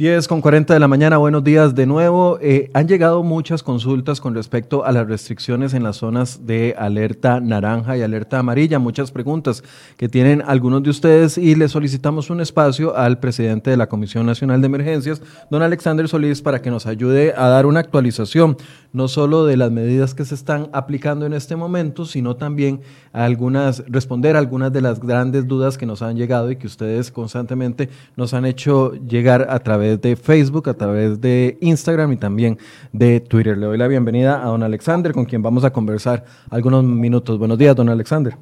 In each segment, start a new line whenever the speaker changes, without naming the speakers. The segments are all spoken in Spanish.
10 con 40 de la mañana, buenos días de nuevo. Eh, han llegado muchas consultas con respecto a las restricciones en las zonas de alerta naranja y alerta amarilla, muchas preguntas que tienen algunos de ustedes y le solicitamos un espacio al presidente de la Comisión Nacional de Emergencias, don Alexander Solís, para que nos ayude a dar una actualización, no solo de las medidas que se están aplicando en este momento, sino también a algunas, responder algunas de las grandes dudas que nos han llegado y que ustedes constantemente nos han hecho llegar a través de Facebook, a través de Instagram y también de Twitter. Le doy la bienvenida a don Alexander, con quien vamos a conversar algunos minutos. Buenos días, don Alexander.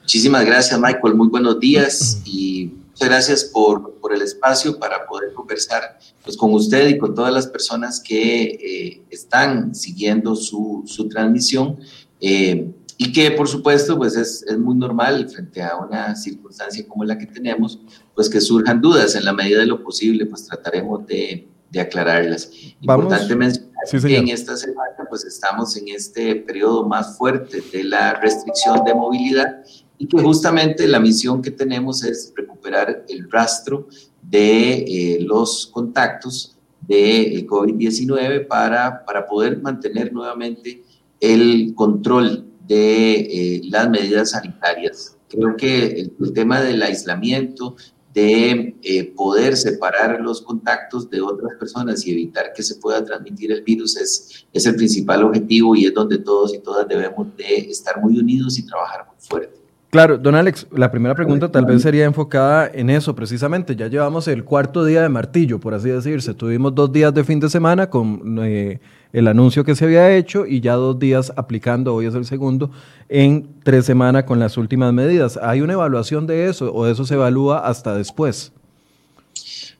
Muchísimas gracias, Michael. Muy buenos días y muchas gracias por, por el espacio para poder conversar pues, con usted y con todas las personas que eh, están siguiendo su, su transmisión. Eh, y que por supuesto pues es, es, muy normal frente a una circunstancia como la que tenemos, pues que surjan dudas en la medida de lo posible, pues trataremos de, de aclararlas. Importante mencionar que en esta semana pues estamos en este periodo más fuerte de la restricción de movilidad y que justamente la misión que tenemos es recuperar el rastro de eh, los contactos de COVID-19 para, para poder mantener nuevamente el control de eh, las medidas sanitarias. Creo que el, tema del aislamiento, de eh, poder separar los contactos de otras personas y evitar que se pueda transmitir el virus es, es el principal objetivo y es donde todos y todas debemos de estar muy unidos y trabajar muy fuerte.
Claro, don Alex, la primera pregunta tal vez sería enfocada en eso precisamente. Ya llevamos el cuarto día de martillo, por así decirse. Tuvimos dos días de fin de semana con eh, el anuncio que se había hecho y ya dos días aplicando, hoy es el segundo, en tres semanas con las últimas medidas. ¿Hay una evaluación de eso o eso se evalúa hasta después?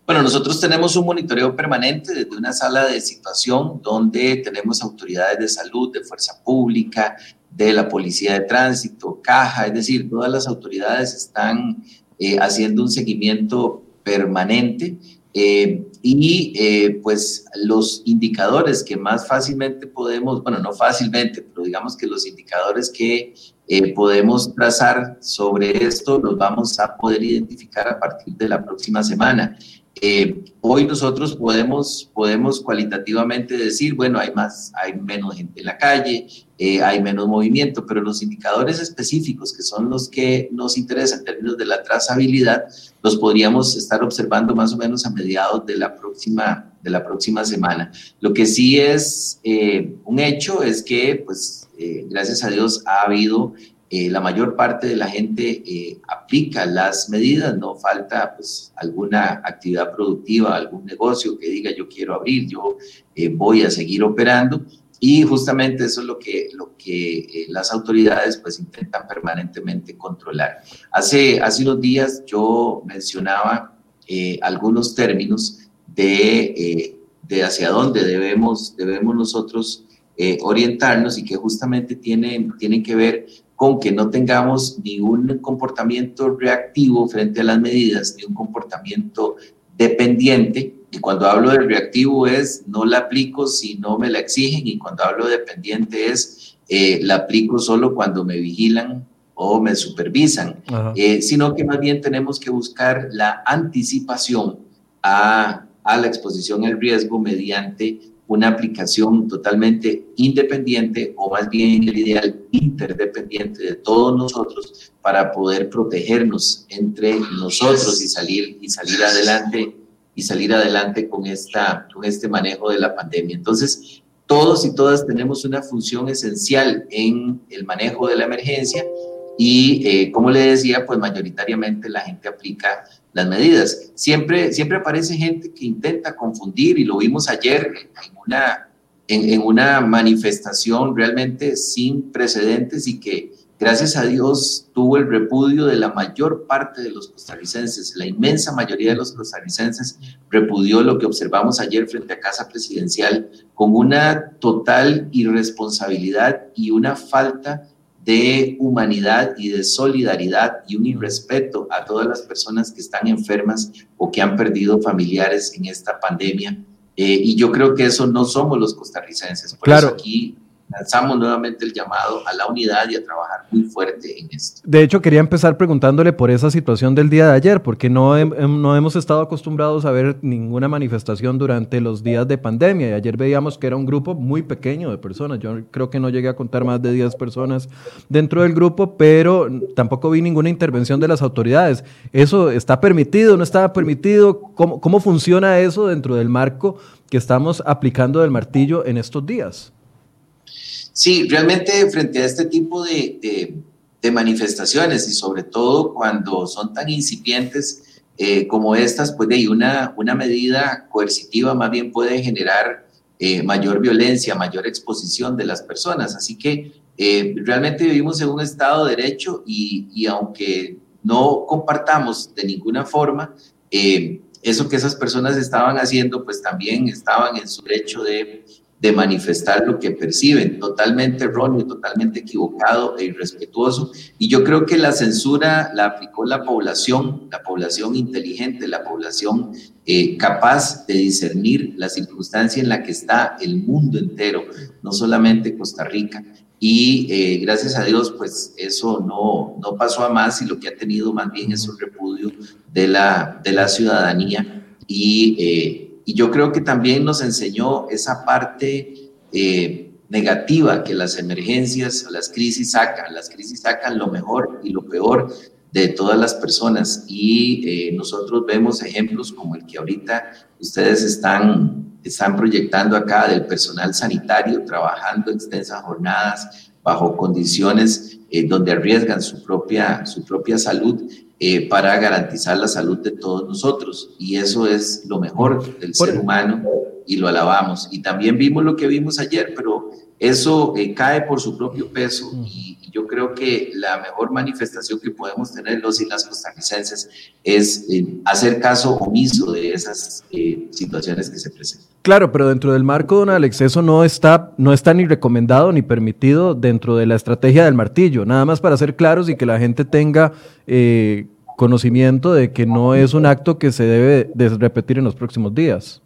Bueno, nosotros tenemos un monitoreo permanente desde una sala de situación donde tenemos autoridades de salud, de fuerza pública, de la policía de tránsito, caja, es decir, todas las autoridades están eh, haciendo un seguimiento permanente eh, y eh, pues los indicadores que más fácilmente podemos, bueno, no fácilmente, pero digamos que los indicadores que eh, podemos trazar sobre esto los vamos a poder identificar a partir de la próxima semana. Eh, hoy nosotros podemos, podemos cualitativamente decir, bueno, hay más, hay menos gente en la calle, eh, hay menos movimiento, pero los indicadores específicos, que son los que nos interesan en términos de la trazabilidad, los podríamos estar observando más o menos a mediados de la próxima, de la próxima semana. Lo que sí es eh, un hecho es que, pues, gracias a Dios ha habido eh, la mayor parte de la gente eh, aplica las medidas, no falta pues alguna actividad productiva, algún negocio que diga yo quiero abrir, yo eh, voy a seguir operando y justamente eso es lo que, lo que las autoridades pues intentan permanentemente controlar. Hace, hace unos días yo mencionaba algunos términos de, de hacia dónde debemos, debemos nosotros orientarnos y que justamente tienen, tienen que ver con que no tengamos ni un comportamiento reactivo frente a las medidas, ni un comportamiento dependiente. Y cuando hablo de reactivo es no la aplico si no me la exigen. Y cuando hablo de dependiente es eh, la aplico solo cuando me vigilan o me supervisan, eh, sino que más bien tenemos que buscar la anticipación a, a la exposición al riesgo mediante una aplicación totalmente independiente o más bien el ideal interdependiente de todos nosotros para poder protegernos entre nosotros y salir y salir adelante y salir adelante con esta con este manejo de la pandemia. Entonces, todos y todas tenemos una función esencial en el manejo de la emergencia y eh, como le decía, pues mayoritariamente la gente aplica las medidas. Siempre, siempre aparece gente que intenta confundir y lo vimos ayer en una, en, una manifestación realmente sin precedentes y que gracias a Dios tuvo el repudio de la mayor parte de los costarricenses. La inmensa mayoría de los costarricenses repudió lo que observamos ayer frente a Casa Presidencial con una total irresponsabilidad y una falta de humanidad y de solidaridad y un irrespeto a todas las personas que están enfermas o que han perdido familiares en esta pandemia. Eh, y yo creo que eso no somos los costarricenses. Por
claro.
eso aquí lanzamos nuevamente el llamado a la unidad y a trabajar muy fuerte en esto.
De hecho, quería empezar preguntándole por esa situación del día de ayer, porque no, no hemos estado acostumbrados a ver ninguna manifestación durante los días de pandemia. Y ayer veíamos que era un grupo muy pequeño de personas. Yo creo que no llegué a contar más de 10 personas dentro del grupo, pero tampoco vi ninguna intervención de las autoridades. ¿Eso está permitido? ¿No está permitido? ¿Cómo, cómo funciona eso dentro del marco que estamos aplicando del martillo en estos días?
Sí, realmente frente a este tipo de, manifestaciones y sobre todo cuando son tan incipientes eh, como estas, pues de una, una medida coercitiva más bien puede generar eh, mayor violencia, mayor exposición de las personas. Así que eh, realmente vivimos en un Estado de Derecho y, y aunque no compartamos de ninguna forma, eso que esas personas estaban haciendo, pues también estaban en su derecho de de manifestar lo que perciben, totalmente erróneo, totalmente equivocado e irrespetuoso. Y yo creo que la censura la aplicó la población, la población inteligente, la población eh, capaz de discernir la circunstancia en la que está el mundo entero, no solamente Costa Rica. Y eh, gracias a Dios, pues eso no, no pasó a más y lo que ha tenido más bien es un repudio de la, de la ciudadanía y eh, y yo creo que también nos enseñó esa parte eh, negativa que las emergencias, las crisis sacan. Las crisis sacan lo mejor y lo peor de todas las personas y eh, nosotros vemos ejemplos como el que ahorita ustedes están, están proyectando acá del personal sanitario trabajando extensas jornadas bajo condiciones eh, donde arriesgan su propia, su propia salud eh, para garantizar la salud de todos nosotros. Y eso es lo mejor del ser humano y lo alabamos. Y también vimos lo que vimos ayer, pero eso eh, cae por su propio peso y, yo creo que la mejor manifestación que podemos tener los y las costarricenses es eh, hacer caso omiso de esas situaciones que se presentan.
Claro, pero dentro del marco, don Alex, eso no está, no está ni recomendado ni permitido dentro de la estrategia del martillo. Nada más para ser claros y que la gente tenga conocimiento de que no es un acto que se debe de repetir en los próximos días.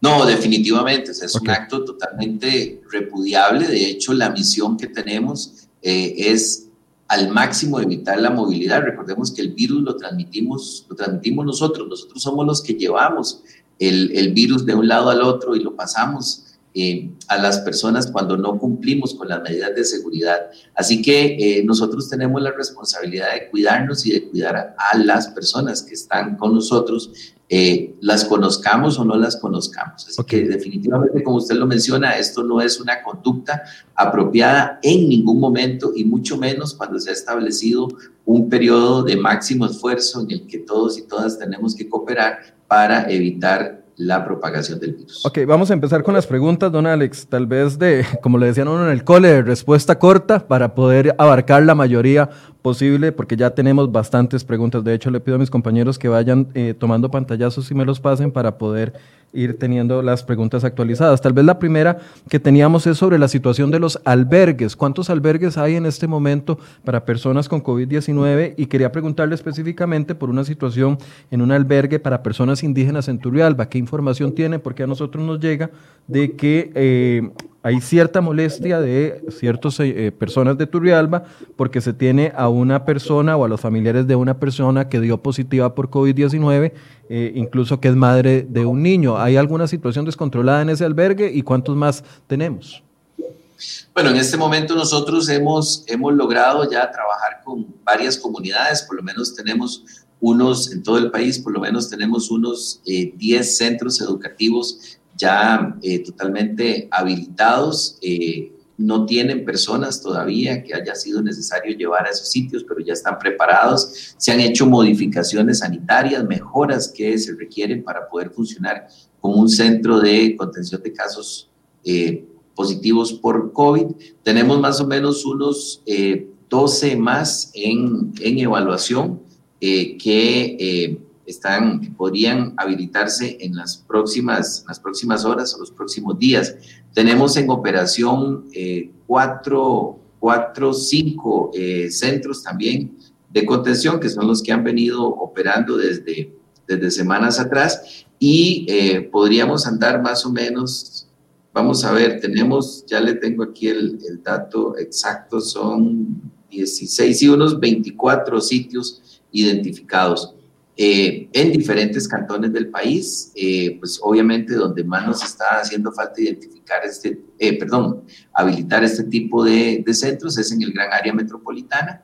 No, definitivamente, es un acto totalmente repudiable. De hecho, la misión que tenemos eh, es al máximo evitar la movilidad. Recordemos que el virus lo transmitimos, lo transmitimos nosotros. Nosotros somos los que llevamos el, el virus de un lado al otro y lo pasamos eh, a las personas cuando no cumplimos con las medidas de seguridad. Así que eh, nosotros tenemos la responsabilidad de cuidarnos y de cuidar a, las personas que están con nosotros, eh, las conozcamos o no las conozcamos. Así que definitivamente, como usted lo menciona, esto no es una conducta apropiada en ningún momento y mucho menos cuando se ha establecido un periodo de máximo esfuerzo en el que todos y todas tenemos que cooperar para evitar la propagación del virus.
Ok, vamos a empezar con las preguntas, don Alex. Tal vez de, como le decían uno en el cole, de respuesta corta para poder abarcar la mayoría posible, porque ya tenemos bastantes preguntas. De hecho, le pido a mis compañeros que vayan eh, tomando pantallazos y me los pasen para poder ir teniendo las preguntas actualizadas. Tal vez la primera que teníamos es sobre la situación de los albergues. ¿Cuántos albergues hay en este momento para personas con COVID-19? Y quería preguntarle específicamente por una situación en un albergue para personas indígenas en Turrialba. ¿Qué información tiene? Porque a nosotros nos llega de que eh, hay cierta molestia de ciertas eh, personas de Turrialba porque se tiene a una persona o a los familiares de una persona que dio positiva por COVID-19, eh, incluso que es madre de un niño. ¿Hay alguna situación descontrolada en ese albergue y cuántos más tenemos?
Bueno, en este momento nosotros hemos, hemos logrado ya trabajar con varias comunidades, por lo menos tenemos unos, en todo el país, por lo menos tenemos unos 10 eh, centros educativos ya eh, totalmente habilitados. Eh, no tienen personas todavía que haya sido necesario llevar a esos sitios, pero ya están preparados. Se han hecho modificaciones sanitarias, mejoras que se requieren para poder funcionar como un centro de contención de casos eh, positivos por COVID. Tenemos más o menos unos 12 más en, en evaluación que están, podrían habilitarse en las próximas, las próximas horas o los próximos días. Tenemos en operación eh, cuatro, cuatro, cinco eh, centros también de contención, que son los que han venido operando desde, desde semanas atrás, y eh, podríamos andar más o menos vamos a ver, tenemos, ya le tengo aquí el, dato exacto, son 16 y unos 24 sitios identificados. Eh, en diferentes cantones del país, eh, pues obviamente donde más nos está haciendo falta identificar este, eh, perdón, habilitar este tipo de, de, centros es en el gran área metropolitana.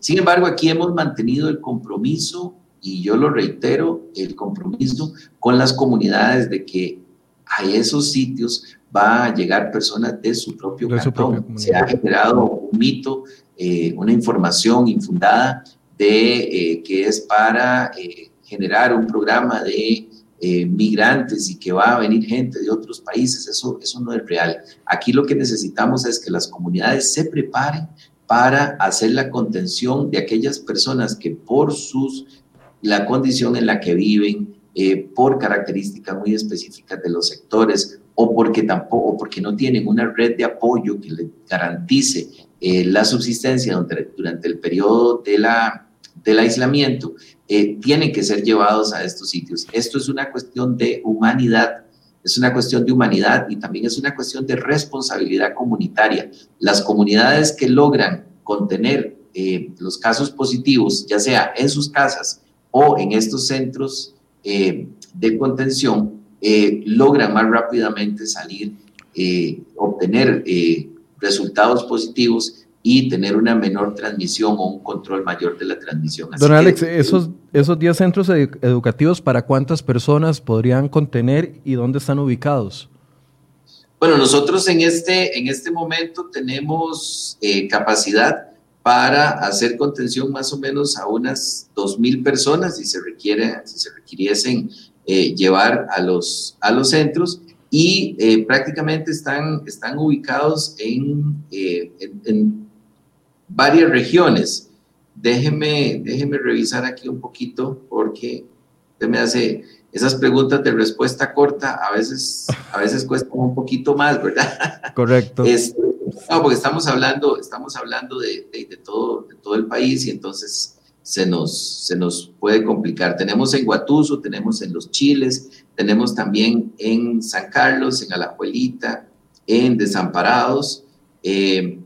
sin embargo, aquí hemos mantenido el compromiso, y yo lo reitero, el compromiso con las comunidades de que a esos sitios va a llegar personas de su propio cantón. Se ha generado un mito, una información infundada de eh, que es para eh, generar un programa de eh, migrantes y que va a venir gente de otros países, eso, eso no es real. Aquí lo que necesitamos es que las comunidades se preparen para hacer la contención de aquellas personas que por sus, la condición en la que viven, por características muy específicas de los sectores o porque tampoco, porque no tienen una red de apoyo que les garantice la subsistencia durante, durante el periodo de la del aislamiento eh, tienen que ser llevados a estos sitios. Esto es una cuestión de humanidad, es una cuestión de humanidad y también es una cuestión de responsabilidad comunitaria. Las comunidades que logran contener eh, los casos positivos, ya sea en sus casas o en estos centros eh, de contención, logran más rápidamente salir, obtener resultados positivos y tener una menor transmisión o un control mayor de la transmisión.
Don Alex, esos, esos 10 centros educativos, ¿para cuántas personas podrían contener y dónde están ubicados?
Bueno, nosotros en este, en este momento tenemos eh, capacidad para hacer contención más o menos a unas 2.000 personas si se, requiere, si se requiriesen eh, llevar a los, a los centros y eh, prácticamente están, están ubicados en, en varias regiones. Déjeme, déjeme revisar aquí un poquito porque usted me hace esas preguntas de respuesta corta, a veces, a veces cuesta un poquito más, ¿verdad?
Correcto.
no, porque estamos hablando, estamos hablando de, de, todo, de todo el país y entonces se nos, se nos puede complicar. Tenemos en Guatuso, tenemos en Los Chiles, tenemos también en San Carlos, en Alajuelita, en Desamparados, eh,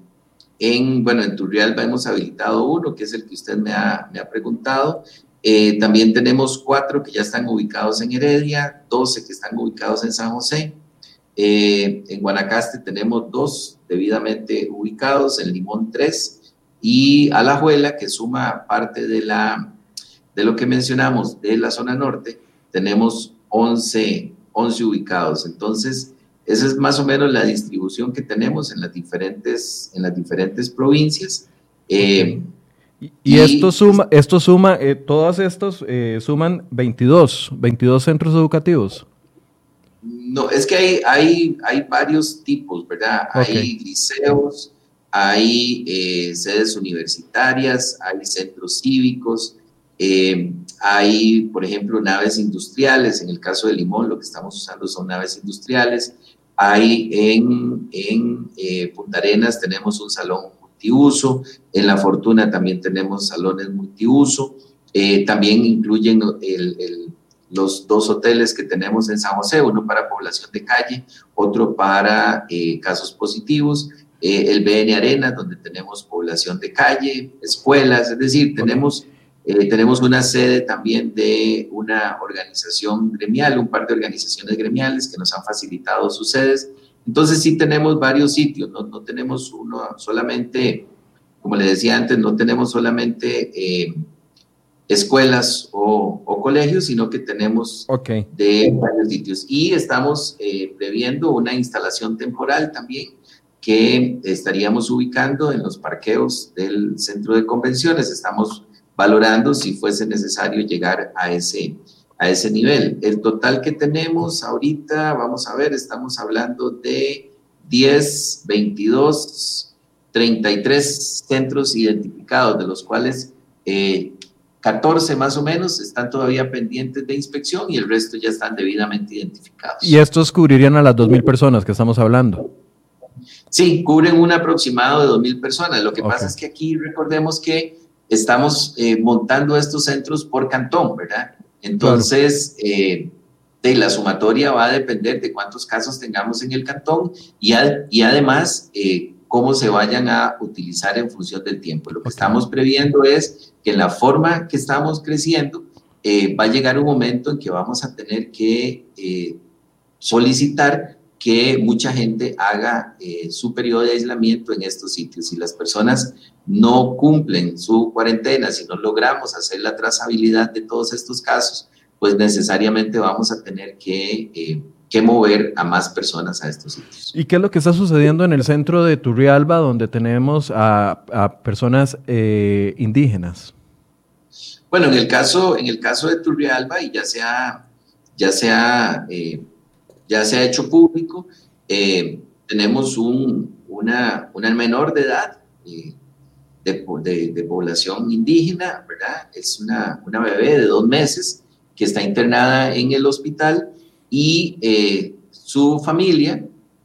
en, bueno, en Turrialba hemos habilitado uno, que es el que usted me ha, me ha preguntado. Eh, también tenemos cuatro que ya están ubicados en Heredia, 12 que están ubicados en San José. Eh, en Guanacaste tenemos dos debidamente ubicados, en Limón tres y Alajuela, que suma parte de, la, de lo que mencionamos de la zona norte, tenemos 11, 11 ubicados. Entonces, esa es más o menos la distribución que tenemos en las diferentes, en las diferentes provincias.
Eh, y, esto suma, esto suma eh, todas estos eh, suman 22, 22 centros educativos.
No, es que hay, hay, hay varios tipos, ¿verdad? Hay liceos, hay sedes universitarias, hay centros cívicos, hay, por ejemplo, naves industriales. En el caso de Limón, lo que estamos usando son naves industriales. Hay en, en eh, Punta Arenas tenemos un salón multiuso, en La Fortuna también tenemos salones multiuso, eh, también incluyen los dos hoteles que tenemos en San José, uno para población de calle, otro para eh, casos positivos, el BN Arena, donde tenemos población de calle, escuelas, es decir, tenemos eh, tenemos una sede también de una organización gremial, un par de organizaciones gremiales que nos han facilitado sus sedes. Entonces sí tenemos varios sitios, no, no tenemos uno solamente, como le decía antes, no tenemos solamente eh, escuelas o, o, colegios, sino que tenemos de varios sitios. Y estamos eh, previendo una instalación temporal también que estaríamos ubicando en los parqueos del centro de convenciones. Estamos valorando si fuese necesario llegar a ese, a ese nivel. El total que tenemos ahorita, vamos a ver, estamos hablando de 10, 22, 33 centros identificados, de los cuales 14 eh, más o menos están todavía pendientes de inspección y el resto ya están debidamente identificados.
¿Y estos cubrirían a las 2.000 personas que estamos hablando?
Sí, cubren un aproximado de 2.000 personas. Lo que pasa es que aquí recordemos que estamos eh, montando estos centros por cantón, ¿verdad? Entonces, eh, de la sumatoria va a depender de cuántos casos tengamos en el cantón y, y además eh, cómo se vayan a utilizar en función del tiempo. Lo que estamos previendo es que en la forma que estamos creciendo, eh, va a llegar un momento en que vamos a tener que eh, solicitar que mucha gente haga su periodo de aislamiento en estos sitios. Si las personas no cumplen su cuarentena, si no logramos hacer la trazabilidad de todos estos casos, pues necesariamente vamos a tener que, eh, que, mover a más personas a estos sitios.
¿Y qué es lo que está sucediendo en el centro de Turrialba, donde tenemos a, a personas eh, indígenas?
Bueno, en el caso, en el caso de Turrialba, y ya se ha, ya sea eh, ya se ha hecho público, tenemos un, una, una menor de edad de, de, de, población indígena, ¿verdad? Es una, una bebé de dos meses que está internada en el hospital y eh, su familia,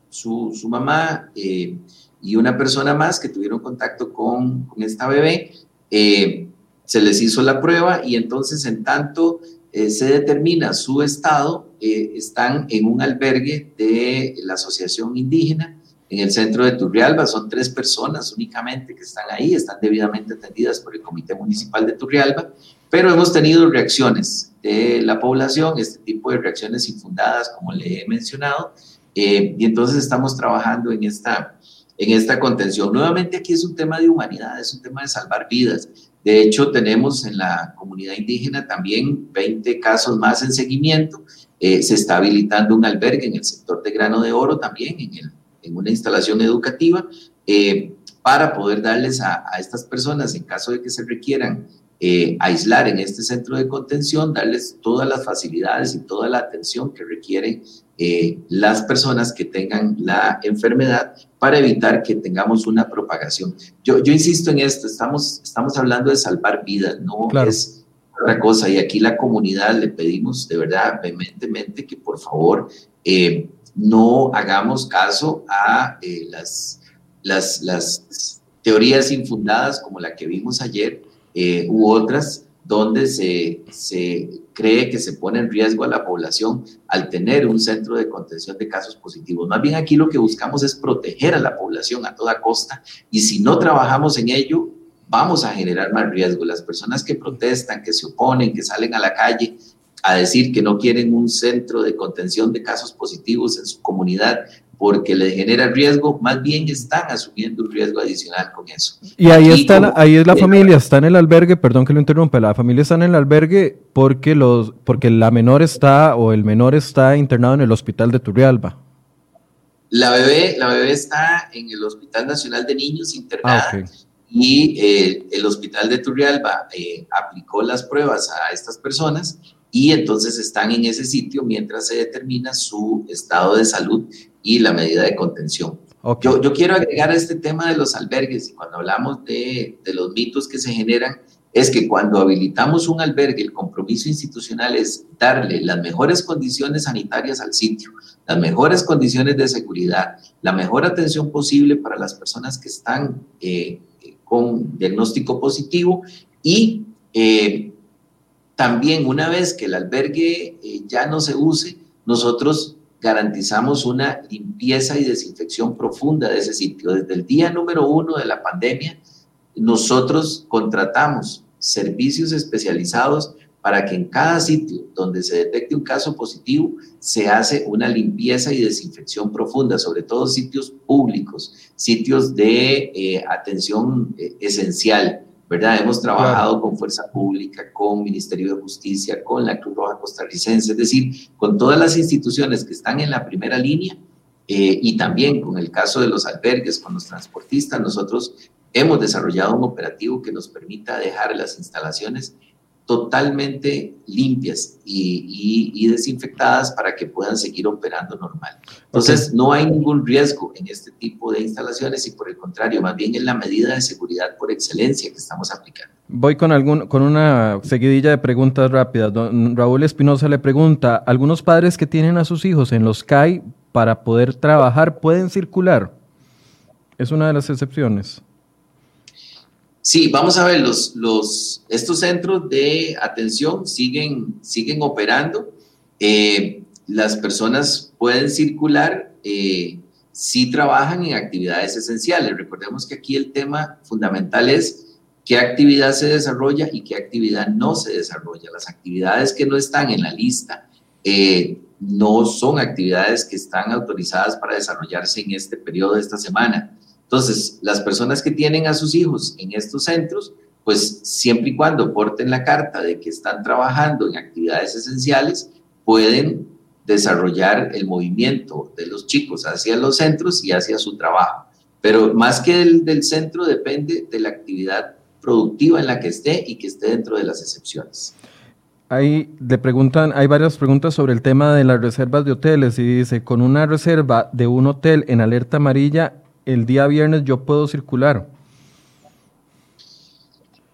su, su mamá eh, y una persona más que tuvieron contacto con, esta bebé, eh, se les hizo la prueba y entonces en tanto se determina su estado, están en un albergue de la Asociación Indígena en el centro de Turrialba. Son tres personas únicamente que están ahí, están debidamente atendidas por el Comité Municipal de Turrialba, pero hemos tenido reacciones de la población, este tipo de reacciones infundadas, como le he mencionado, eh, y entonces estamos trabajando en esta, en esta contención. Nuevamente aquí es un tema de humanidad, es un tema de salvar vidas. De hecho, tenemos en la comunidad indígena también 20 casos más en seguimiento. Eh, se está habilitando un albergue en el sector de grano de oro también, en, una instalación educativa, eh, para poder darles a, estas personas, en caso de que se requieran eh, aislar en este centro de contención, darles todas las facilidades y toda la atención que requieren eh, las personas que tengan la enfermedad para evitar que tengamos una propagación. Yo, yo insisto en esto, estamos, estamos hablando de salvar vidas, no es otra cosa. Y aquí la comunidad le pedimos de verdad vehementemente que por favor eh, no hagamos caso a las, las, las teorías infundadas como la que vimos ayer eh, u otras donde se, se, cree que se pone en riesgo a la población al tener un centro de contención de casos positivos. Más bien aquí lo que buscamos es proteger a la población a toda costa y si no trabajamos en ello, vamos a generar más riesgo. Las personas que protestan, que se oponen, que salen a la calle a decir que no quieren un centro de contención de casos positivos en su comunidad, porque le genera riesgo, más bien están asumiendo un riesgo adicional con eso.
Y ahí están, ahí es la familia, está en el albergue, perdón que lo interrumpa, la familia está en el albergue porque los, porque la menor está o el menor está internado en el hospital de Turrialba.
La bebé, la bebé está en el Hospital Nacional de Niños internada ah, y eh, el hospital de Turrialba eh, aplicó las pruebas a estas personas y entonces están en ese sitio mientras se determina su estado de salud y la medida de contención. Yo, yo, quiero agregar este tema de los albergues y cuando hablamos de, de los mitos que se generan, es que cuando habilitamos un albergue, el compromiso institucional es darle las mejores condiciones sanitarias al sitio, las mejores condiciones de seguridad, la mejor atención posible para las personas que están eh, con diagnóstico positivo y eh, también una vez que el albergue eh, ya no se use, nosotros garantizamos una limpieza y desinfección profunda de ese sitio. Desde el día número uno de la pandemia, nosotros contratamos servicios especializados para que en cada sitio donde se detecte un caso positivo se hace una limpieza y desinfección profunda, sobre todo sitios públicos, sitios de eh, atención eh, esencial, ¿verdad? Hemos trabajado con Fuerza Pública, con Ministerio de Justicia, con la Cruz Roja Costarricense, es decir, con todas las instituciones que están en la primera línea eh, y también con el caso de los albergues, con los transportistas, nosotros hemos desarrollado un operativo que nos permita dejar las instalaciones totalmente limpias y, desinfectadas para que puedan seguir operando normal. Entonces, no hay ningún riesgo en este tipo de instalaciones y por el contrario, más bien es la medida de seguridad por excelencia que estamos aplicando.
Voy con, algún, con una seguidilla de preguntas rápidas. Don Raúl Espinosa le pregunta, ¿algunos padres que tienen a sus hijos en los CAI para poder trabajar pueden circular? Es una de las excepciones.
Sí, vamos a ver, los, los, estos centros de atención siguen, siguen operando. Eh, las personas pueden circular eh, si trabajan en actividades esenciales. Recordemos que aquí el tema fundamental es qué actividad se desarrolla y qué actividad no se desarrolla. Las actividades que no están en la lista eh, no son actividades que están autorizadas para desarrollarse en este periodo de esta semana. Entonces, las personas que tienen a sus hijos en estos centros, pues siempre y cuando porten la carta de que están trabajando en actividades esenciales, pueden desarrollar el movimiento de los chicos hacia los centros y hacia su trabajo. Pero más que del, del centro depende de la actividad productiva en la que esté y que esté dentro de las excepciones.
Hay, le preguntan, hay varias preguntas sobre el tema de las reservas de hoteles y dice, con una reserva de un hotel en alerta amarilla, el día viernes yo puedo circular.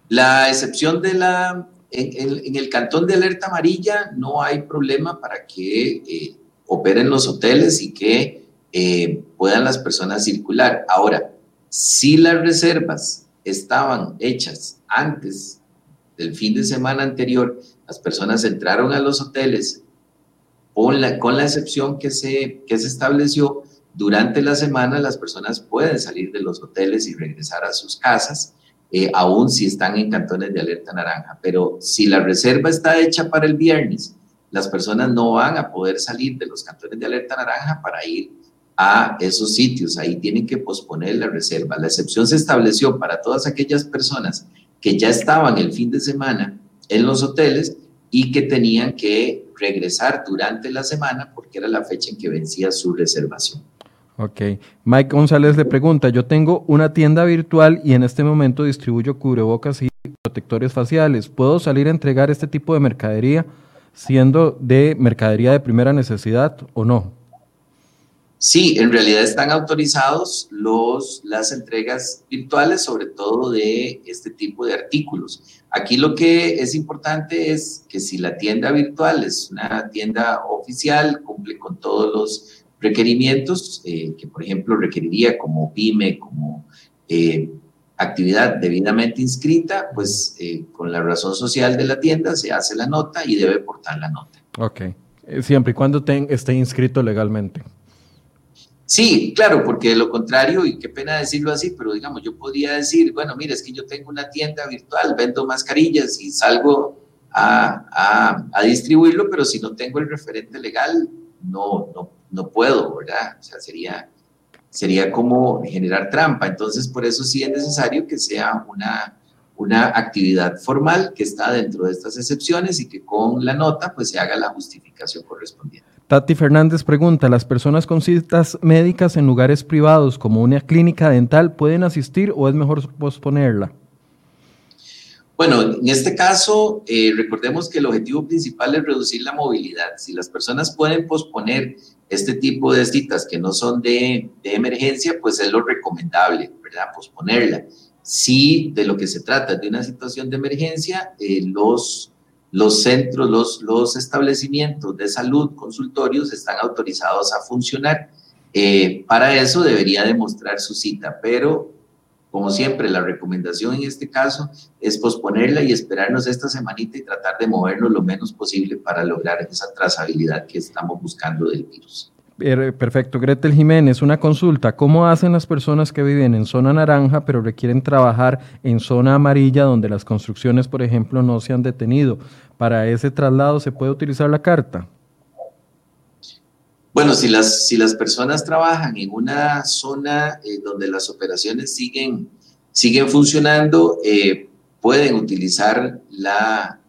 La excepción de la en, el cantón de alerta amarilla no hay problema para que eh, operen los hoteles y que eh, puedan las personas circular. Ahora, si las reservas estaban hechas antes del fin de semana anterior, las personas entraron a los hoteles con la, con la excepción que se, que se estableció, durante la semana las personas pueden salir de los hoteles y regresar a sus casas eh, aún si están en cantones de alerta naranja. Pero si la reserva está hecha para el viernes, las personas no van a poder salir de los cantones de alerta naranja para ir a esos sitios. Ahí tienen que posponer la reserva. La excepción se estableció para todas aquellas personas que ya estaban el fin de semana en los hoteles y que tenían que regresar durante la semana porque era la fecha en que vencía su reservación.
Ok. Mike González le pregunta, yo tengo una tienda virtual y en este momento distribuyo cubrebocas y protectores faciales. ¿Puedo salir a entregar este tipo de mercadería siendo de mercadería de primera necesidad o no?
Sí, en realidad están autorizados los, las entregas virtuales, sobre todo de este tipo de artículos. Aquí lo que es importante es que si la tienda virtual es una tienda oficial, cumple con todos los requerimientos eh, que, por ejemplo, requeriría como pyme, como eh, actividad debidamente inscrita, pues eh, con la razón social de la tienda se hace la nota y debe portar la nota.
Ok, siempre y cuando esté inscrito legalmente.
Sí, claro, porque de lo contrario, y qué pena decirlo así, pero digamos, yo podría decir, bueno, mira, es que yo tengo una tienda virtual, vendo mascarillas y salgo a, a, a distribuirlo, pero si no tengo el referente legal, no, no, no puedo, ¿verdad? O sea, sería, sería como generar trampa. Entonces, por eso sí es necesario que sea una, una actividad formal que está dentro de estas excepciones y que con la nota pues se haga la justificación correspondiente.
Tati Fernández pregunta, ¿las personas con citas médicas en lugares privados como una clínica dental pueden asistir o es mejor posponerla?
Bueno, en este caso, eh, recordemos que el objetivo principal es reducir la movilidad. Si las personas pueden posponer este tipo de citas que no son de, emergencia, pues es lo recomendable, ¿verdad? Posponerla. Si de lo que se trata de una situación de emergencia, eh, los, los centros, los, los establecimientos de salud, consultorios, están autorizados a funcionar. Eh, para eso debería demostrar su cita, pero como siempre, la recomendación en este caso es posponerla y esperarnos esta semanita y tratar de movernos lo menos posible para lograr esa trazabilidad que estamos buscando del virus.
Perfecto. Gretel Jiménez, una consulta. ¿Cómo hacen las personas que viven en zona naranja pero requieren trabajar en zona amarilla donde las construcciones, por ejemplo, no se han detenido? ¿Para ese traslado se puede utilizar la carta?
Bueno, si las, si las personas trabajan en una zona eh, donde las operaciones siguen, siguen funcionando, eh, pueden utilizar la,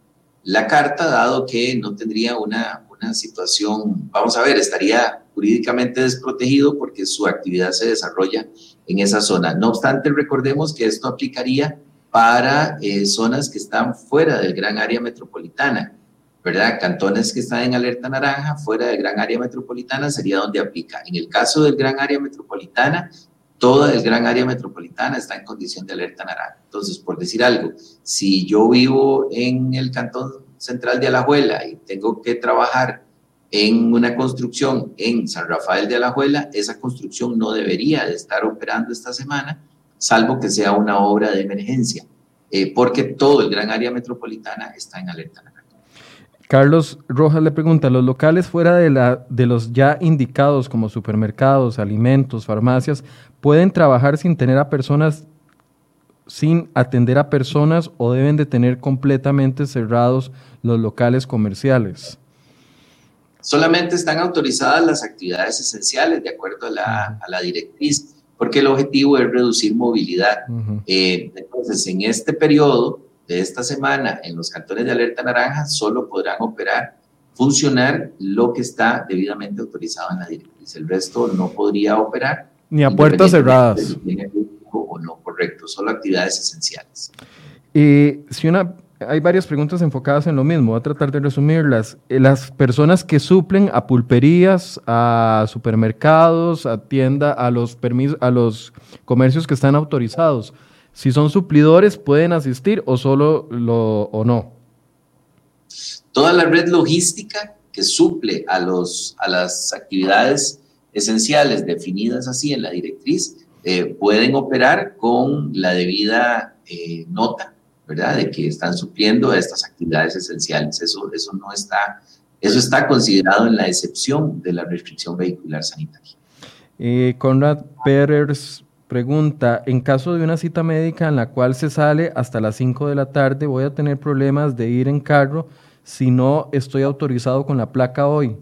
la, carta, dado que no tendría una, una situación, vamos a ver, estaría jurídicamente desprotegido porque su actividad se desarrolla en esa zona. No obstante, recordemos que esto aplicaría para eh, zonas que están fuera del gran área metropolitana. ¿Verdad? Cantones que están en alerta naranja, fuera del gran área metropolitana, sería donde aplica. En el caso del gran área metropolitana, toda el gran área metropolitana está en condición de alerta naranja. Entonces, por decir algo, si yo vivo en el cantón central de Alajuela y tengo que trabajar en una construcción en San Rafael de Alajuela, esa construcción no debería de estar operando esta semana, salvo que sea una obra de emergencia, eh, porque todo el gran área metropolitana está en alerta naranja.
Carlos Rojas le pregunta, ¿los locales fuera de, la, de los ya indicados como supermercados, alimentos, farmacias, pueden trabajar sin tener a personas, sin atender a personas o deben de tener completamente cerrados los locales comerciales?
Solamente están autorizadas las actividades esenciales de acuerdo a la, directriz, porque el objetivo es reducir movilidad. Eh, entonces, en este periodo, de esta semana en los cantones de alerta naranja solo podrán operar, funcionar lo que está debidamente autorizado en la directriz. El resto no podría operar.
Ni a puertas cerradas.
O no, correcto, solo actividades esenciales.
Y si una, hay varias preguntas enfocadas en lo mismo, voy a tratar de resumirlas. Eh, las personas que suplen a pulperías, a supermercados, a tienda, a los permisos, a los comercios que están autorizados, si son suplidores, ¿pueden asistir o solo lo, o no?
Toda la red logística que suple a, los, a las actividades esenciales definidas así en la directriz eh, pueden operar con la debida eh, nota, ¿verdad? De que están supliendo a estas actividades esenciales. Eso, eso no está, eso está considerado en la excepción de la restricción vehicular sanitaria.
Eh, Conrad Pérez Pregunta, en caso de una cita médica en la cual se sale hasta las 5 de la tarde, voy a tener problemas de ir en carro si no estoy autorizado con la placa hoy.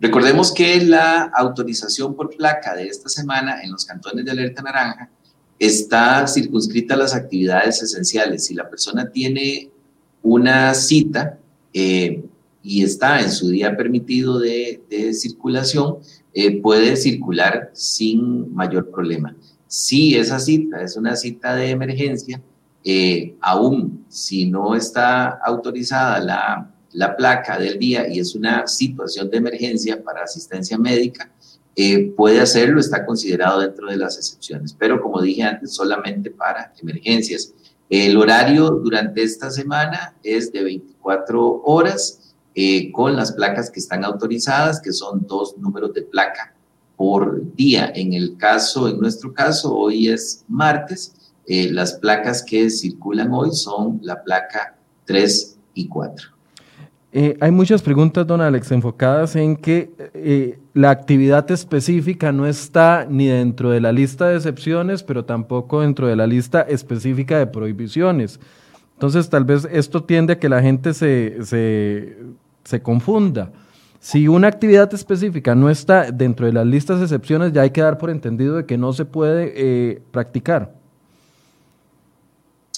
Recordemos que la autorización por placa de esta semana en los cantones de alerta naranja está circunscrita a las actividades esenciales. Si la persona tiene una cita eh, y está en su día permitido de, de circulación, eh, puede circular sin mayor problema. Si esa cita es una cita de emergencia, eh, aún si no está autorizada la, la, placa del día y es una situación de emergencia para asistencia médica, eh, puede hacerlo, está considerado dentro de las excepciones, pero como dije antes, solamente para emergencias. El horario durante esta semana es de 24 horas eh, con las placas que están autorizadas, que son dos números de placa por día. En el caso, en nuestro caso, hoy es martes, eh, las placas que circulan hoy son la placa 3 y 4.
Eh, hay muchas preguntas, don Alex, enfocadas en que la actividad específica no está ni dentro de la lista de excepciones, pero tampoco dentro de la lista específica de prohibiciones. Entonces, tal vez esto tiende a que la gente se, se confunda. Si una actividad específica no está dentro de las listas de excepciones, ya hay que dar por entendido de que no se puede eh, practicar.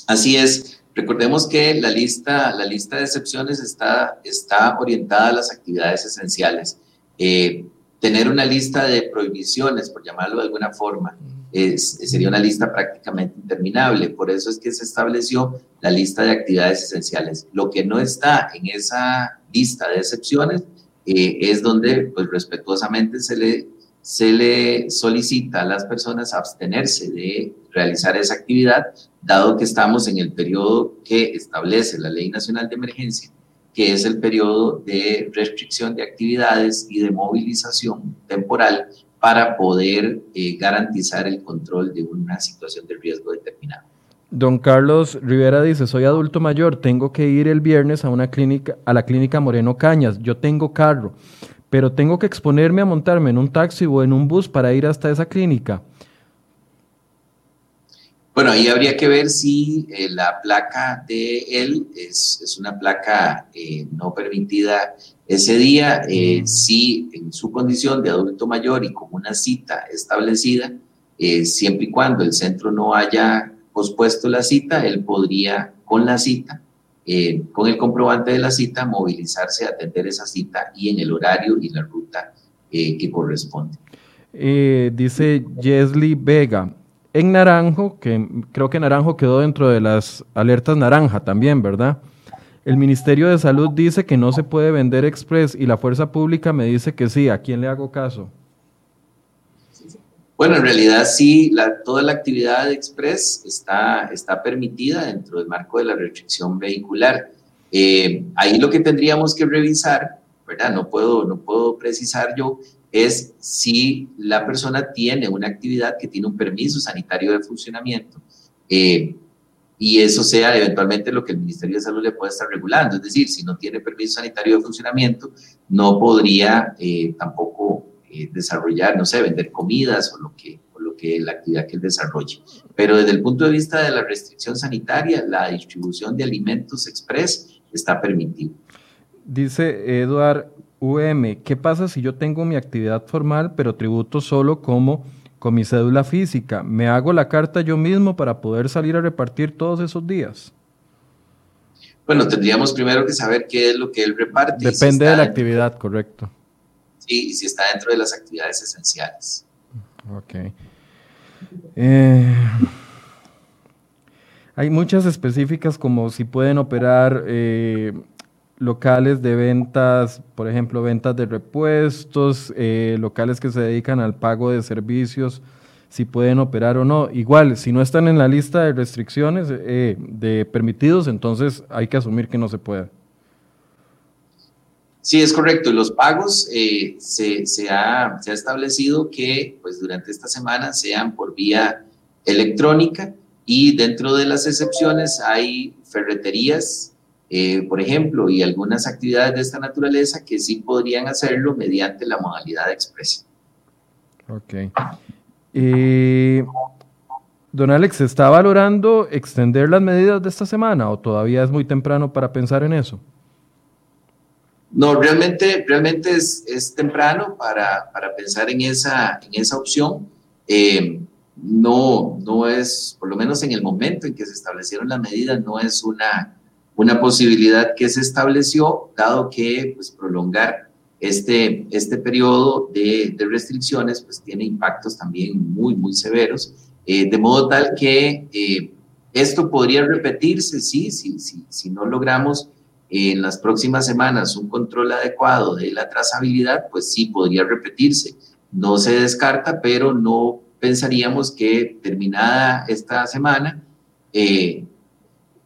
Así es. Recordemos que la lista, la lista de excepciones está, está orientada a las actividades esenciales. Eh, tener una lista de prohibiciones, por llamarlo de alguna forma, sería una lista prácticamente interminable. Por eso es que se estableció la lista de actividades esenciales. Lo que no está en esa lista de excepciones eh, es donde, pues respetuosamente, se le, se le solicita a las personas abstenerse de realizar esa actividad, dado que estamos en el periodo que establece la Ley Nacional de Emergencia, que es el periodo de restricción de actividades y de movilización temporal para poder eh, garantizar el control de una situación de riesgo determinado.
Don Carlos Rivera dice, soy adulto mayor, tengo que ir el viernes a una clínica, a la clínica Moreno Cañas, yo tengo carro, pero tengo que exponerme a montarme en un taxi o en un bus para ir hasta esa clínica.
Bueno, ahí habría que ver si eh, la placa de él es, una placa eh, no permitida ese día, eh, si en su condición de adulto mayor y con una cita establecida, siempre y cuando el centro no haya pospuesto la cita, él podría con la cita, con el comprobante de la cita, movilizarse a atender esa cita y en el horario y la ruta que corresponde.
dice Jesly Vega, en Naranjo, que creo que Naranjo quedó dentro de las alertas naranja también, ¿verdad? El Ministerio de Salud dice que no se puede vender Express y la Fuerza Pública me dice que sí. ¿A quién le hago caso?
Bueno, en realidad sí, toda la actividad de Express está, está permitida dentro del marco de la restricción vehicular. Eh, ahí lo que tendríamos que revisar, ¿verdad? No puedo, no puedo precisar yo, es si la persona tiene una actividad que tiene un permiso sanitario de funcionamiento. Eh, y eso sea eventualmente lo que el Ministerio de Salud le pueda estar regulando. Es decir, si no tiene permiso sanitario de funcionamiento, no podría eh, tampoco eh, desarrollar, no sé, vender comidas o lo que lo que la actividad que él desarrolle. Pero desde el punto de vista de la restricción sanitaria, la distribución de alimentos express está permitido.
Dice Eduard UM, ¿qué pasa si yo tengo mi actividad formal pero tributo solo como con mi cédula física? ¿Me hago la carta yo mismo para poder salir a repartir todos esos días?
Bueno, tendríamos primero que saber qué es lo que él reparte.
Depende de la actividad, correcto.
Sí, y si está dentro de las actividades esenciales.
Ok. Eh, hay muchas específicas como si pueden operar eh, locales de ventas, por ejemplo, ventas de repuestos, eh, locales que se dedican al pago de servicios, si pueden operar o no. Igual, si no están en la lista de restricciones de permitidos, entonces hay que asumir que no se puede.
Sí, es correcto. Los pagos eh, se, se, ha, se, ha, establecido que pues, durante esta semana sean por vía electrónica y dentro de las excepciones hay ferreterías, eh, por ejemplo, y algunas actividades de esta naturaleza que sí podrían hacerlo mediante la modalidad expresa.
Ok. don Alex, ¿está valorando extender las medidas de esta semana o todavía es muy temprano para pensar en eso?
No, realmente, realmente es, es temprano para, para, pensar en esa, en esa opción. Eh, no, no es, por lo menos en el momento en que se establecieron las medidas, no es una, una posibilidad que se estableció, dado que pues, prolongar este, este periodo de, de restricciones pues, tiene impactos también muy, muy severos, eh, de modo tal que eh, esto podría repetirse, sí, sí, sí, si no logramos en las próximas semanas un control adecuado de la trazabilidad, pues sí podría repetirse. No se descarta, pero no pensaríamos que terminada esta semana, eh,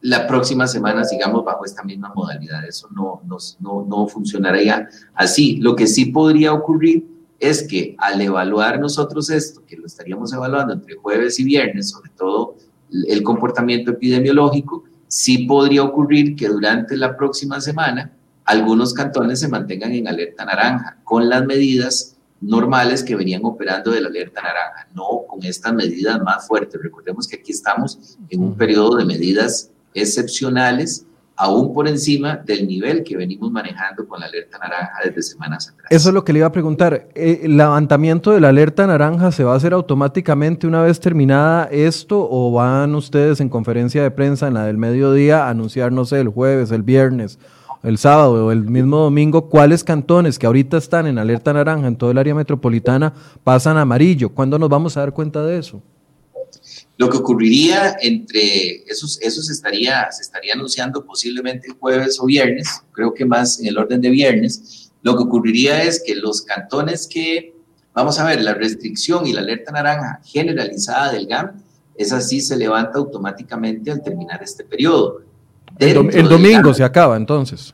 la próxima semana sigamos bajo esta misma modalidad. Eso no, no, no, no funcionaría así. Lo que sí podría ocurrir es que al evaluar nosotros esto, que lo estaríamos evaluando entre jueves y viernes, sobre todo el comportamiento epidemiológico, sí podría ocurrir que durante la próxima semana algunos cantones se mantengan en alerta naranja con las medidas normales que venían operando de la alerta naranja, no con estas medidas más fuertes. Recordemos que aquí estamos en un periodo de medidas excepcionales aún por encima del nivel que venimos manejando con la alerta naranja desde semanas atrás.
Eso es lo que le iba a preguntar. Eh, ¿El levantamiento de la alerta naranja se va a hacer automáticamente una vez terminada esto o van ustedes en conferencia de prensa en la del mediodía a anunciar, no sé, el jueves, el viernes, el sábado o el mismo domingo cuáles cantones que ahorita están en alerta naranja en todo el área metropolitana pasan a amarillo? ¿Cuándo nos vamos a dar cuenta de eso?
Lo que ocurriría entre esos, eso se estaría, se estaría anunciando posiblemente jueves o viernes, creo que más en el orden de viernes. Lo que ocurriría es que los cantones que, vamos a ver, la restricción y la alerta naranja generalizada del GAM, esa sí se levanta automáticamente al terminar este periodo.
el, domingo se acaba entonces.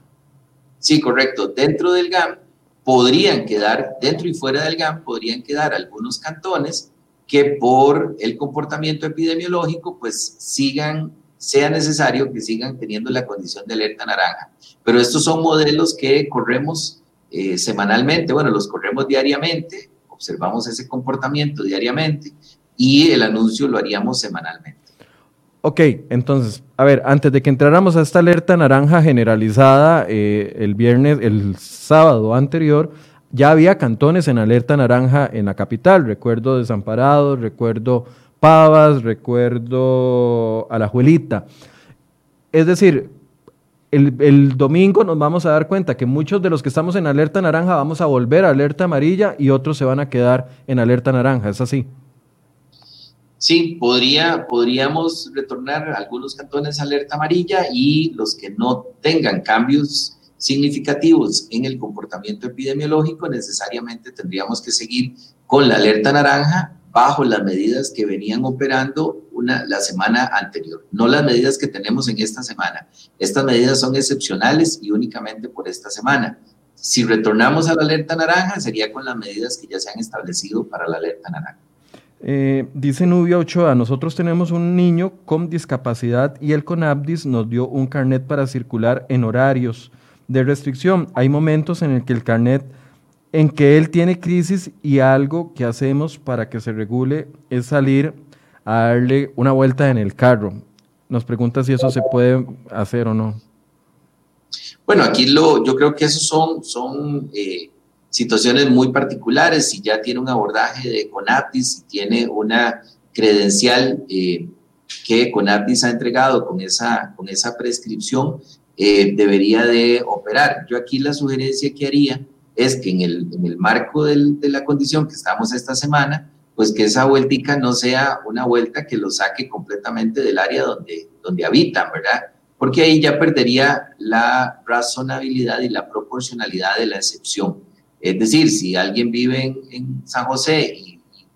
Sí, correcto. Dentro del GAM podrían quedar, dentro y fuera del GAM, podrían quedar algunos cantones que por el comportamiento epidemiológico, pues sigan, sea necesario que sigan teniendo la condición de alerta naranja. Pero estos son modelos que corremos eh, semanalmente, bueno, los corremos diariamente, observamos ese comportamiento diariamente y el anuncio lo haríamos semanalmente.
Ok, entonces, a ver, antes de que entráramos a esta alerta naranja generalizada eh, el viernes, el sábado anterior, ya había cantones en alerta naranja en la capital, recuerdo Desamparados, recuerdo Pavas, recuerdo Alajuelita. Es decir, el, domingo nos vamos a dar cuenta que muchos de los que estamos en alerta naranja vamos a volver a alerta amarilla y otros se van a quedar en alerta naranja, ¿es así?
Sí, podría, podríamos retornar algunos cantones a alerta amarilla y los que no tengan cambios significativos en el comportamiento epidemiológico, necesariamente tendríamos que seguir con la alerta naranja bajo las medidas que venían operando una, la semana anterior, no las medidas que tenemos en esta semana. Estas medidas son excepcionales y únicamente por esta semana. Si retornamos a la alerta naranja, sería con las medidas que ya se han establecido para la alerta naranja.
Eh, dice Nubia Ochoa, nosotros tenemos un niño con discapacidad y el CONAPDIS nos dio un carnet para circular en horarios de restricción. Hay momentos en el que el carnet, en que él tiene crisis y algo que hacemos para que se regule es salir a darle una vuelta en el carro. Nos pregunta si eso se puede hacer o no.
Bueno, aquí lo, yo creo que esos son, son eh, situaciones muy particulares. Si ya tiene un abordaje de CONAPTIS, si tiene una credencial eh, que CONAPTIS ha entregado con esa, con esa prescripción, eh, debería de operar. Yo aquí la sugerencia que haría es que en el, en el marco de la condición que estamos esta semana, pues que esa vueltica no sea una vuelta que lo saque completamente del área donde, donde habitan, ¿verdad? Porque ahí ya perdería la razonabilidad y la proporcionalidad de la excepción. Es decir, si alguien vive en, San José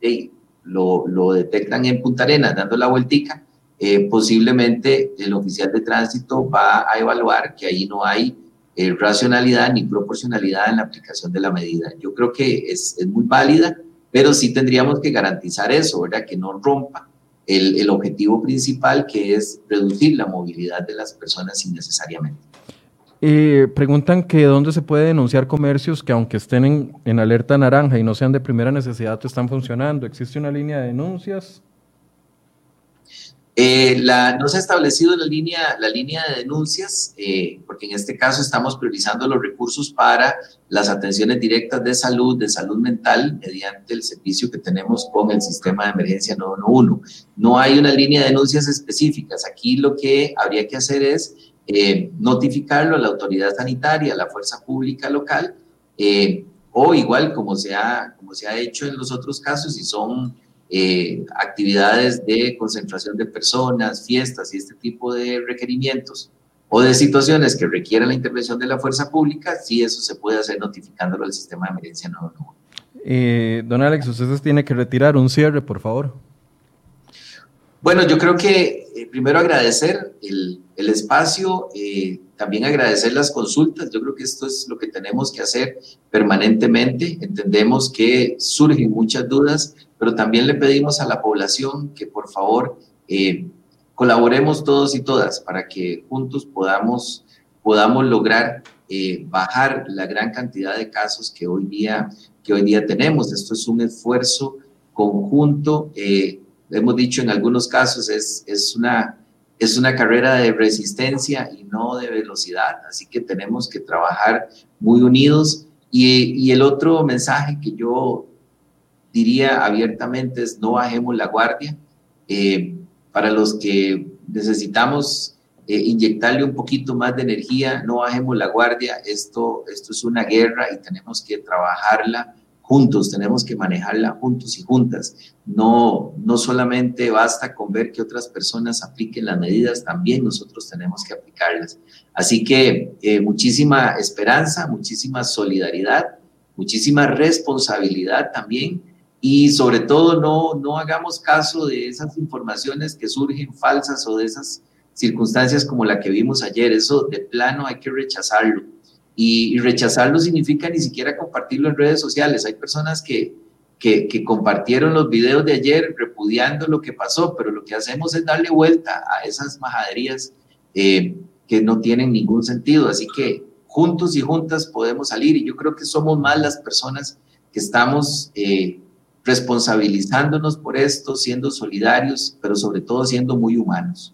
y, lo, lo, detectan en Punta Arenas dando la vueltica, eh, posiblemente el oficial de tránsito va a evaluar que ahí no hay eh, racionalidad ni proporcionalidad en la aplicación de la medida. Yo creo que es, es, muy válida, pero sí tendríamos que garantizar eso, ¿verdad? Que no rompa el, el objetivo principal, que es reducir la movilidad de las personas innecesariamente.
Eh, preguntan que dónde se puede denunciar comercios que aunque estén en, alerta naranja y no sean de primera necesidad, están funcionando. ¿Existe una línea de denuncias?
Eh, no se ha establecido la línea, la línea de denuncias, eh, porque en este caso estamos priorizando los recursos para las atenciones directas de salud, de salud mental, mediante el servicio que tenemos con el sistema de emergencia 911. No hay una línea de denuncias específicas. Aquí lo que habría que hacer es eh, notificarlo a la autoridad sanitaria, a la fuerza pública local, o igual como se, ha, como se ha hecho en los otros casos, si son eh, actividades de concentración de personas, fiestas y este tipo de requerimientos, o de situaciones que requieran la intervención de la fuerza pública, sí eso se puede hacer notificándolo al sistema de emergencia
911. don Alex, usted tiene que retirar un cierre, por favor.
Bueno, yo creo que eh, primero agradecer el, el espacio, eh, también agradecer las consultas. Yo creo que esto es lo que tenemos que hacer permanentemente. Entendemos que surgen muchas dudas, pero también le pedimos a la población que por favor eh, colaboremos todos y todas para que juntos podamos, podamos lograr bajar la gran cantidad de casos que hoy día, que hoy día tenemos. Esto es un esfuerzo conjunto hemos dicho en algunos casos, es, es, una, es una carrera de resistencia y no de velocidad, así que tenemos que trabajar muy unidos. Y, y el otro mensaje que yo diría abiertamente es no bajemos la guardia. Eh, para los que necesitamos eh, inyectarle un poquito más de energía, no bajemos la guardia. Esto, esto es una guerra y tenemos que trabajarla juntos, tenemos que manejarla juntos y juntas. No, no solamente basta con ver que otras personas apliquen las medidas, también nosotros tenemos que aplicarlas. Así que eh, muchísima esperanza, muchísima solidaridad, muchísima responsabilidad también y sobre todo no, no hagamos caso de esas informaciones que surgen falsas o de esas circunstancias como la que vimos ayer. Eso de plano hay que rechazarlo y, rechazarlo significa ni siquiera compartirlo en redes sociales. Hay personas que, que, compartieron los videos de ayer repudiando lo que pasó, pero lo que hacemos es darle vuelta a esas majaderías eh, que no tienen ningún sentido. Así que juntos y juntas podemos salir y yo creo que somos más las personas que estamos eh, responsabilizándonos por esto, siendo solidarios, pero sobre todo siendo muy humanos.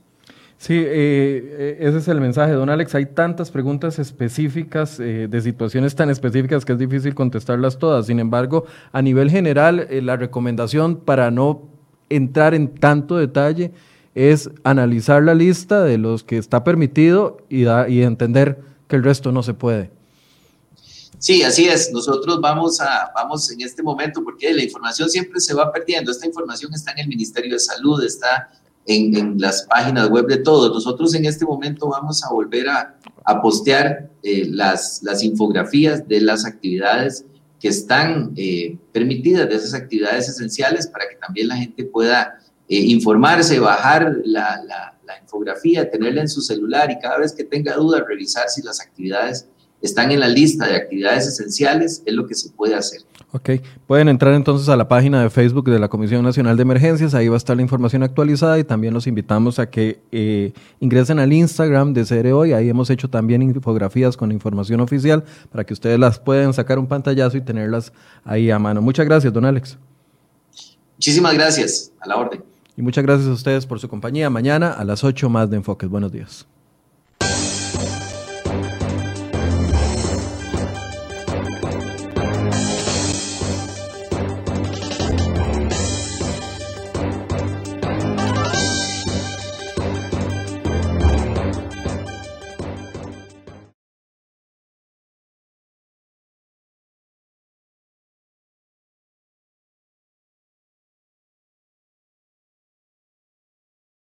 Sí, eh, eh, ese es el mensaje, don Alex. Hay tantas preguntas específicas, eh, de situaciones tan específicas que es difícil contestarlas todas. Sin embargo, a nivel general, la recomendación para no entrar en tanto detalle es analizar la lista de los que está permitido y, y entender que el resto no se puede.
Sí, así es. Nosotros vamos a, vamos en este momento, porque la información siempre se va perdiendo. Esta información está en el Ministerio de Salud, está en, las páginas web de todos. Nosotros en este momento vamos a volver a, postear eh, las, infografías de las actividades que están eh, permitidas, de esas actividades esenciales, para que también la gente pueda eh, informarse, bajar la, la, la, infografía, tenerla en su celular y cada vez que tenga dudas, revisar si las actividades están en la lista de actividades esenciales, es lo que se puede hacer.
Ok, pueden entrar entonces a la página de Facebook de la Comisión Nacional de Emergencias, ahí va a estar la información actualizada y también los invitamos a que eh, ingresen al Instagram de CR Hoy, ahí hemos hecho también infografías con información oficial para que ustedes las puedan sacar un pantallazo y tenerlas ahí a mano. Muchas gracias, don Alex.
Muchísimas gracias, a la orden.
Y muchas gracias a ustedes por su compañía. Mañana a las 8 más de Enfoques. Buenos días.